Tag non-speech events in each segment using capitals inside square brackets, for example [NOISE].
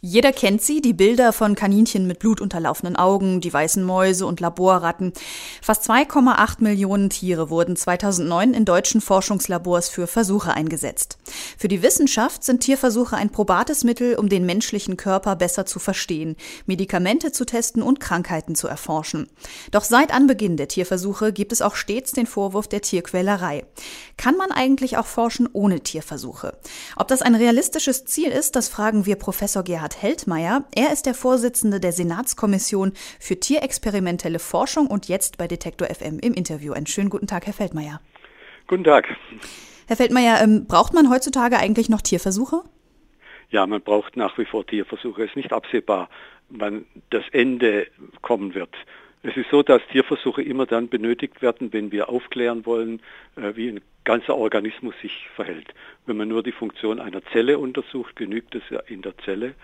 Jeder kennt sie, die Bilder von Kaninchen mit blutunterlaufenden Augen, die weißen Mäuse und Laborratten. Fast 2,8 Millionen Tiere wurden 2009 in deutschen Forschungslabors für Versuche eingesetzt. Für die Wissenschaft sind Tierversuche ein probates Mittel, um den menschlichen Körper besser zu verstehen, Medikamente zu testen und Krankheiten zu erforschen. Doch seit Anbeginn der Tierversuche gibt es auch stets den Vorwurf der Tierquälerei. Kann man eigentlich auch forschen ohne Tierversuche? Ob das ein realistisches Ziel ist, das fragen wir Professor Gerhard Gerhard Heldmeier. Er ist der Vorsitzende der Senatskommission für tierexperimentelle Forschung und jetzt bei Detektor FM im Interview. Einen schönen guten Tag, Herr Feldmeier. Guten Tag. Herr Feldmeier, ähm, braucht man heutzutage eigentlich noch Tierversuche? Ja, man braucht nach wie vor Tierversuche. Es ist nicht absehbar, wann das Ende kommen wird. Es ist so, dass Tierversuche immer dann benötigt werden, wenn wir aufklären wollen, äh, wie ein ganzer Organismus sich verhält. Wenn man nur die Funktion einer Zelle untersucht, genügt es ja in der Zelle.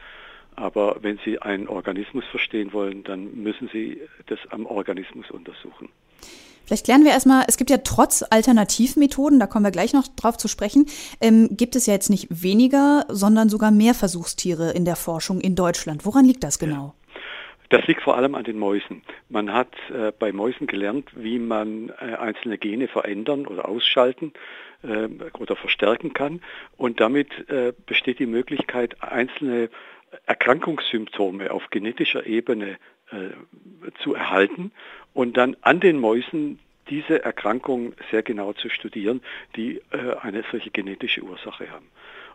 Aber wenn Sie einen Organismus verstehen wollen, dann müssen Sie das am Organismus untersuchen. Vielleicht klären wir erstmal, es gibt ja trotz Alternativmethoden, da kommen wir gleich noch drauf zu sprechen, ähm, gibt es ja jetzt nicht weniger, sondern sogar mehr Versuchstiere in der Forschung in Deutschland. Woran liegt das genau? Das liegt vor allem an den Mäusen. Man hat äh, bei Mäusen gelernt, wie man äh, einzelne Gene verändern oder ausschalten äh, oder verstärken kann. Und damit äh, besteht die Möglichkeit, einzelne Erkrankungssymptome auf genetischer Ebene äh, zu erhalten und dann an den Mäusen diese Erkrankung sehr genau zu studieren, die äh, eine solche genetische Ursache haben.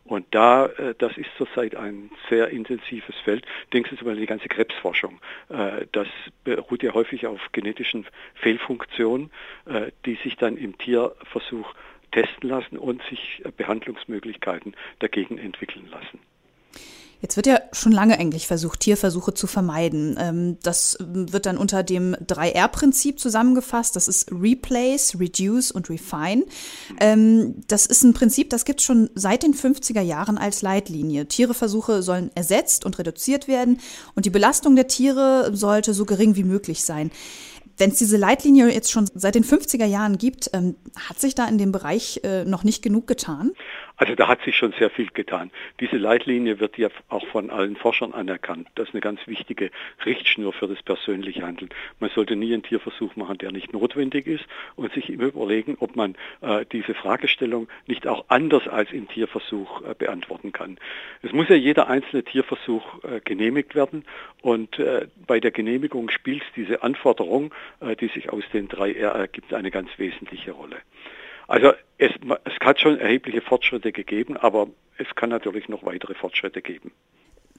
Und da, äh, das ist zurzeit ein sehr intensives Feld. Denken Sie zum Beispiel die ganze Krebsforschung. Äh, das beruht ja häufig auf genetischen Fehlfunktionen, äh, die sich dann im Tierversuch testen lassen und sich Behandlungsmöglichkeiten dagegen entwickeln lassen. Jetzt wird ja schon lange eigentlich versucht, Tierversuche zu vermeiden. Ähm, das wird dann unter dem 3R-Prinzip zusammengefasst. Das ist Replace, Reduce und Refine. Ähm, das ist ein Prinzip, das gibt es schon seit den 50er Jahren als Leitlinie. Tiereversuche sollen ersetzt und reduziert werden und die Belastung der Tiere sollte so gering wie möglich sein. Wenn es diese Leitlinie jetzt schon seit den 50er Jahren gibt, ähm, hat sich da in dem Bereich äh, noch nicht genug getan? Also da hat sich schon sehr viel getan. Diese Leitlinie wird ja auch von allen Forschern anerkannt. Das ist eine ganz wichtige Richtschnur für das persönliche Handeln. Man sollte nie einen Tierversuch machen, der nicht notwendig ist und sich immer überlegen, ob man äh, diese Fragestellung nicht auch anders als im Tierversuch äh, beantworten kann. Es muss ja jeder einzelne Tierversuch äh, genehmigt werden und äh, bei der Genehmigung spielt diese Anforderung, äh, die sich aus den drei R ergibt, eine ganz wesentliche Rolle. Also es, es hat schon erhebliche Fortschritte gegeben, aber es kann natürlich noch weitere Fortschritte geben.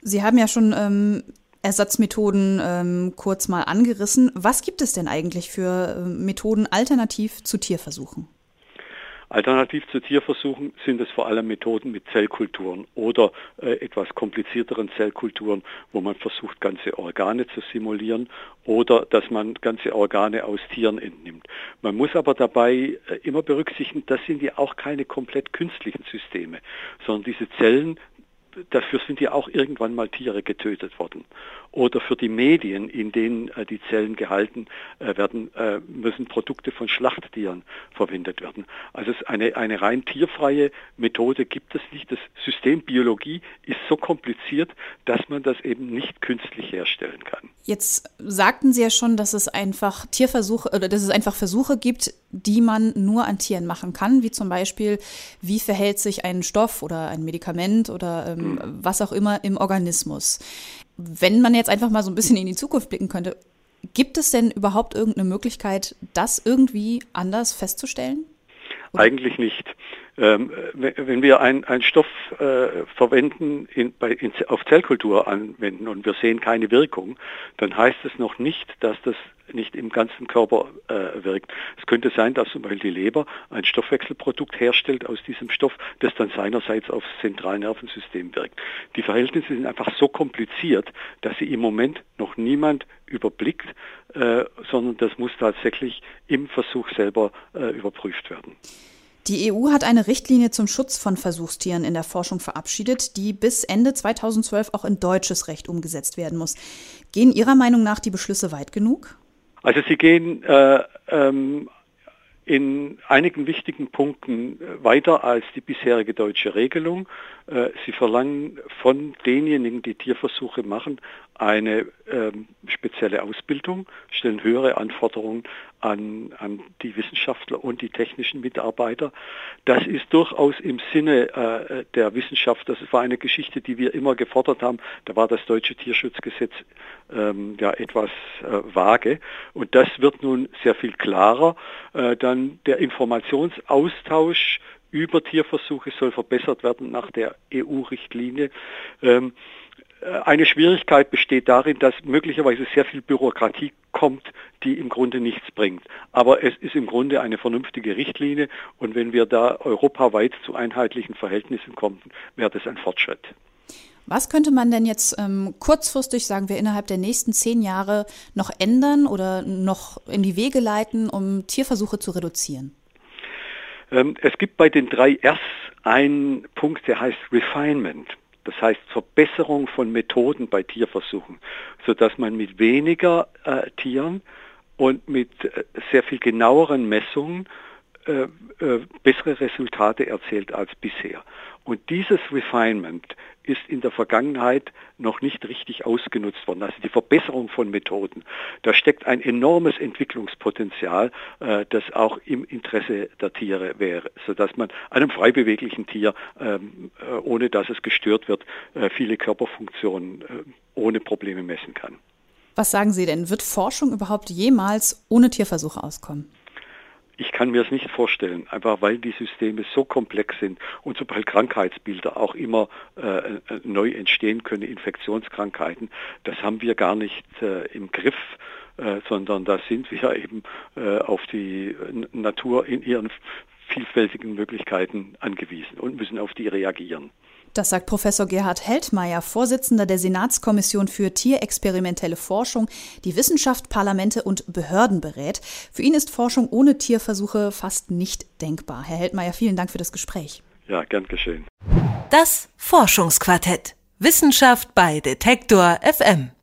Sie haben ja schon ähm, Ersatzmethoden ähm, kurz mal angerissen. Was gibt es denn eigentlich für äh, Methoden alternativ zu Tierversuchen? Alternativ zu Tierversuchen sind es vor allem Methoden mit Zellkulturen oder äh, etwas komplizierteren Zellkulturen, wo man versucht, ganze Organe zu simulieren oder dass man ganze Organe aus Tieren entnimmt. Man muss aber dabei äh, immer berücksichtigen, das sind ja auch keine komplett künstlichen Systeme, sondern diese Zellen dafür sind ja auch irgendwann mal Tiere getötet worden. Oder für die Medien, in denen äh, die Zellen gehalten äh, werden, äh, müssen Produkte von Schlachttieren verwendet werden. Also eine, eine rein tierfreie Methode gibt es nicht. Das System Biologie ist so kompliziert, dass man das eben nicht künstlich herstellen kann. Jetzt sagten Sie ja schon, dass es einfach Tierversuche oder dass es einfach Versuche gibt, die man nur an Tieren machen kann, wie zum Beispiel, wie verhält sich ein Stoff oder ein Medikament oder ähm, ähm, was auch immer im Organismus. Wenn man jetzt einfach mal so ein bisschen in die Zukunft blicken könnte, gibt es denn überhaupt irgendeine Möglichkeit, das irgendwie anders festzustellen? Oder? Eigentlich nicht. Ähm, wenn wir einen Stoff äh, verwenden, in, bei, in, auf Zellkultur anwenden und wir sehen keine Wirkung, dann heißt es noch nicht, dass das nicht im ganzen Körper äh, wirkt. Es könnte sein, dass zum Beispiel die Leber ein Stoffwechselprodukt herstellt aus diesem Stoff, das dann seinerseits aufs Zentralnervensystem wirkt. Die Verhältnisse sind einfach so kompliziert, dass sie im Moment noch niemand überblickt, äh, sondern das muss tatsächlich im Versuch selber äh, überprüft werden. Die EU hat eine Richtlinie zum Schutz von Versuchstieren in der Forschung verabschiedet, die bis Ende 2012 auch in deutsches Recht umgesetzt werden muss. Gehen Ihrer Meinung nach die Beschlüsse weit genug? Also sie gehen äh, ähm, in einigen wichtigen Punkten weiter als die bisherige deutsche Regelung. Sie verlangen von denjenigen, die Tierversuche machen, eine ähm, spezielle Ausbildung, stellen höhere Anforderungen an, an die Wissenschaftler und die technischen Mitarbeiter. Das ist durchaus im Sinne äh, der Wissenschaft. Das war eine Geschichte, die wir immer gefordert haben. Da war das deutsche Tierschutzgesetz ähm, ja etwas äh, vage. Und das wird nun sehr viel klarer. Äh, dann der Informationsaustausch über Tierversuche soll verbessert werden nach der EU-Richtlinie. Ähm, äh, eine Schwierigkeit besteht darin, dass möglicherweise sehr viel Bürokratie kommt, die im Grunde nichts bringt. Aber es ist im Grunde eine vernünftige Richtlinie und wenn wir da europaweit zu einheitlichen Verhältnissen kommen, wäre das ein Fortschritt. Was könnte man denn jetzt ähm, kurzfristig, sagen wir, innerhalb der nächsten zehn Jahre noch ändern oder noch in die Wege leiten, um Tierversuche zu reduzieren? Ähm, es gibt bei den drei Rs einen Punkt, der heißt Refinement. Das heißt Verbesserung von Methoden bei Tierversuchen, sodass man mit weniger äh, Tieren und mit äh, sehr viel genaueren Messungen äh, äh, bessere Resultate erzielt als bisher. Und dieses Refinement ist in der Vergangenheit noch nicht richtig ausgenutzt worden. Also die Verbesserung von Methoden. Da steckt ein enormes Entwicklungspotenzial, äh, das auch im Interesse der Tiere wäre, sodass man einem frei beweglichen Tier, ähm, äh, ohne dass es gestört wird, viele Körperfunktionen ohne Probleme messen kann. Was sagen Sie denn? Wird Forschung überhaupt jemals ohne Tierversuche auskommen? Ich kann mir es nicht vorstellen, einfach weil die Systeme so komplex sind und sobald Krankheitsbilder auch immer äh, äh, neu entstehen können, Infektionskrankheiten, das haben wir gar nicht äh, im Griff, äh, sondern da sind wir [LAUGHS] eben äh, auf die Natur in ihren vielfältigen Möglichkeiten angewiesen und müssen auf die reagieren. Das sagt Professor Gerhard Heldmeier, Vorsitzender der Senatskommission für tierexperimentelle Forschung, die Wissenschaft, Parlamente und Behörden berät. Für ihn ist Forschung ohne Tierversuche fast nicht denkbar. Herr Heldmeier, vielen Dank für das Gespräch. Ja, gern geschehen. Das Forschungsquartett. Wissenschaft bei Detektor FM.